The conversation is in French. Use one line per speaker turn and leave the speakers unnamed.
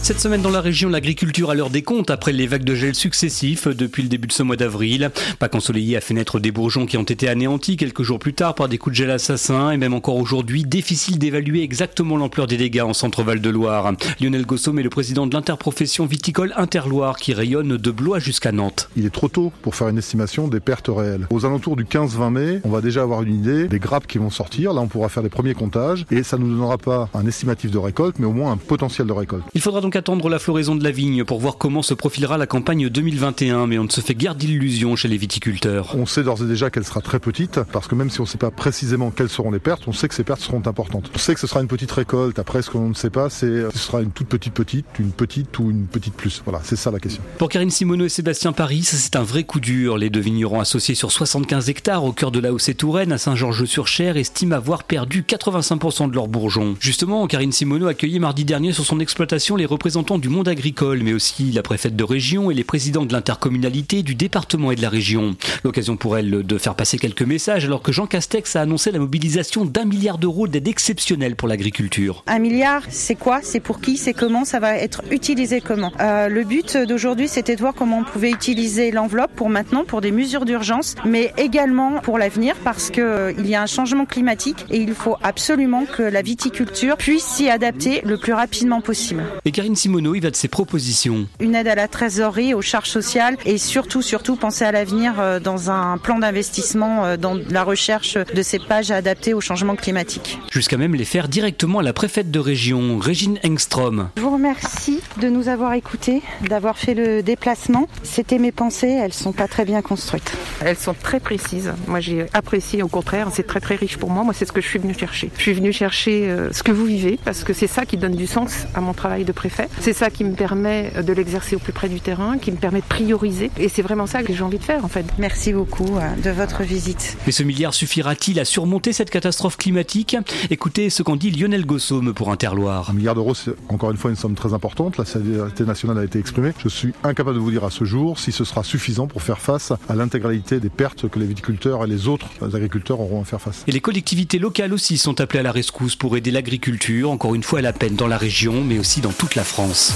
Cette semaine dans la région, l'agriculture à l'heure des comptes après les vagues de gel successifs depuis le début de ce mois d'avril. Pas ensoleillé a fait naître des bourgeons qui ont été anéantis quelques jours plus tard par des coups de gel assassins et même encore aujourd'hui, difficile d'évaluer exactement l'ampleur des dégâts en centre-val de Loire. Lionel Gossom est le président de l'interprofession viticole Interloire qui rayonne de Blois jusqu'à Nantes.
Il est trop tôt pour faire une estimation des pertes réelles. Aux alentours du 15-20 mai, on va déjà avoir une idée des grappes qui vont sortir. Là, on pourra faire les premiers comptages et ça ne nous donnera pas un estimatif de récolte, mais au moins un potentiel de récolte.
Il faudra donc attendre la floraison de la vigne pour voir comment se profilera la campagne 2021, mais on ne se fait guère d'illusions chez les viticulteurs.
On sait d'ores et déjà qu'elle sera très petite, parce que même si on ne sait pas précisément quelles seront les pertes, on sait que ces pertes seront importantes. On sait que ce sera une petite récolte. Après, ce qu'on ne sait pas, c'est ce sera une toute petite petite, une petite ou une petite plus. Voilà, c'est ça la question.
Pour Karine Simoneau et Sébastien Paris, c'est un vrai coup dur. Les deux vignerons associés sur 75 hectares au cœur de la Hausse-et-Touraine à Saint-Georges-sur-Cher estiment avoir perdu 85% de leurs bourgeons. Justement, Karine Simoneau accueilli mardi dernier sur son exploitation les représentants du monde agricole, mais aussi la préfète de région et les présidents de l'intercommunalité du département et de la région. L'occasion pour elle de faire passer quelques messages alors que Jean Castex a annoncé la mobilisation d'un milliard d'euros d'aide exceptionnelle pour l'agriculture.
Un milliard, c'est quoi? C'est pour qui? C'est comment? Ça va être utilisé comment? Euh, Le but d'aujourd'hui, c'était de voir comment on pouvait utiliser l'enveloppe pour maintenant, pour des mesures d'urgence, mais également pour l'avenir parce qu'il euh, y a un changement climatique et il faut absolument que la viticulture puisse s'y adapter le plus rapidement possible.
Et Karine Simon il va de ses propositions.
Une aide à la trésorerie, aux charges sociales et surtout, surtout penser à l'avenir euh, dans un plan d'investissement euh, dans la recherche de ces pages adaptées au changement climatique.
Jusqu'à même les faire directement à la préfète de région, Régine Engstrom.
Je vous remercie de nous avoir écoutés, d'avoir fait le déplacement. C'était mes pensées, elles sont pas très bien construites.
Elles sont très précises. Moi, j'ai apprécié, au contraire, c'est très très riche pour moi. Moi, c'est ce que je suis venue chercher. Je suis venue chercher euh, ce que vous vivez parce que c'est ça qui donne du sens à mon travail de C'est ça qui me permet de l'exercer au plus près du terrain, qui me permet de prioriser. Et c'est vraiment ça que j'ai envie de faire, en fait.
Merci beaucoup euh, de votre visite.
Mais ce milliard suffira-t-il à surmonter cette catastrophe climatique? Écoutez ce qu'en dit Lionel Gossaume pour Interloire.
Un milliard d'euros, c'est encore une fois une somme très importante. La solidarité nationale a été exprimée. Je suis incapable de vous dire à ce jour si ce sera suffisant pour faire face à l'intégralité des pertes que les viticulteurs et les autres agriculteurs auront à faire face.
Et les collectivités locales aussi sont appelées à la rescousse pour aider l'agriculture, encore une fois à la peine dans la région, mais aussi dans la France.